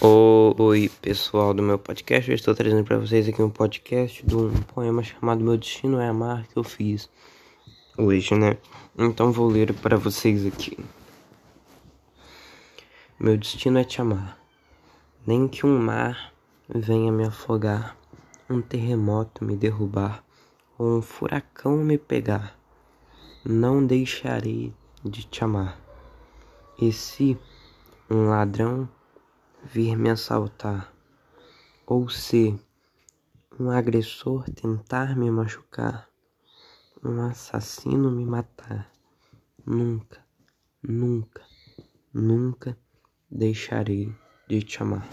Oi, pessoal do meu podcast. Eu estou trazendo para vocês aqui um podcast de um poema chamado Meu Destino é Amar que eu fiz hoje, né? Então vou ler para vocês aqui. Meu destino é te amar, nem que um mar venha me afogar, um terremoto me derrubar ou um furacão me pegar. Não deixarei de te amar. E se um ladrão vir me assaltar, ou se um agressor tentar me machucar, um assassino me matar, nunca, nunca, nunca deixarei de te amar.